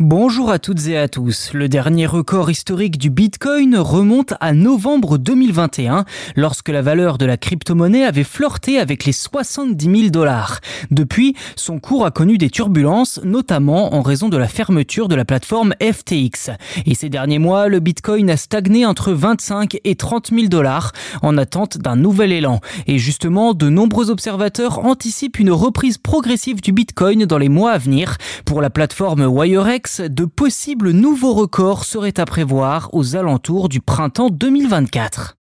Bonjour à toutes et à tous. Le dernier record historique du Bitcoin remonte à novembre 2021, lorsque la valeur de la crypto-monnaie avait flirté avec les 70 000 dollars. Depuis, son cours a connu des turbulences, notamment en raison de la fermeture de la plateforme FTX. Et ces derniers mois, le Bitcoin a stagné entre 25 et 30 000 dollars, en attente d'un nouvel élan. Et justement, de nombreux observateurs anticipent une reprise progressive du Bitcoin dans les mois à venir. Pour la plateforme WireX, de possibles nouveaux records seraient à prévoir aux alentours du printemps 2024.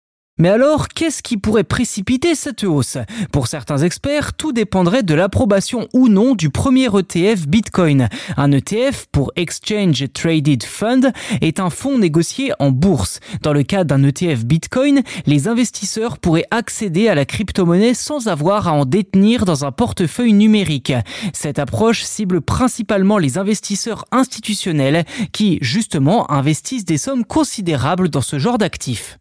Mais alors, qu'est-ce qui pourrait précipiter cette hausse? Pour certains experts, tout dépendrait de l'approbation ou non du premier ETF Bitcoin. Un ETF, pour Exchange Traded Fund, est un fonds négocié en bourse. Dans le cas d'un ETF Bitcoin, les investisseurs pourraient accéder à la crypto-monnaie sans avoir à en détenir dans un portefeuille numérique. Cette approche cible principalement les investisseurs institutionnels qui, justement, investissent des sommes considérables dans ce genre d'actifs.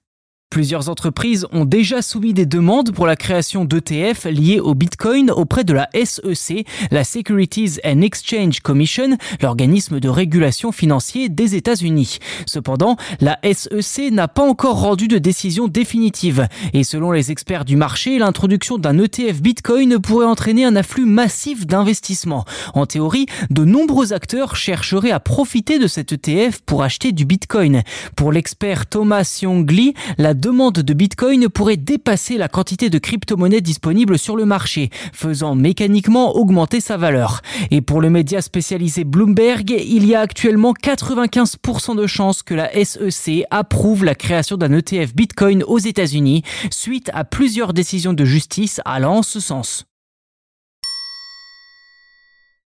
Plusieurs entreprises ont déjà soumis des demandes pour la création d'ETF liés au Bitcoin auprès de la SEC, la Securities and Exchange Commission, l'organisme de régulation financier des États-Unis. Cependant, la SEC n'a pas encore rendu de décision définitive et selon les experts du marché, l'introduction d'un ETF Bitcoin pourrait entraîner un afflux massif d'investissements. En théorie, de nombreux acteurs chercheraient à profiter de cet ETF pour acheter du Bitcoin. Pour l'expert Thomas Young Lee, la demande de Bitcoin pourrait dépasser la quantité de crypto-monnaies disponibles sur le marché, faisant mécaniquement augmenter sa valeur. Et pour le média spécialisé Bloomberg, il y a actuellement 95% de chances que la SEC approuve la création d'un ETF Bitcoin aux États-Unis, suite à plusieurs décisions de justice allant en ce sens.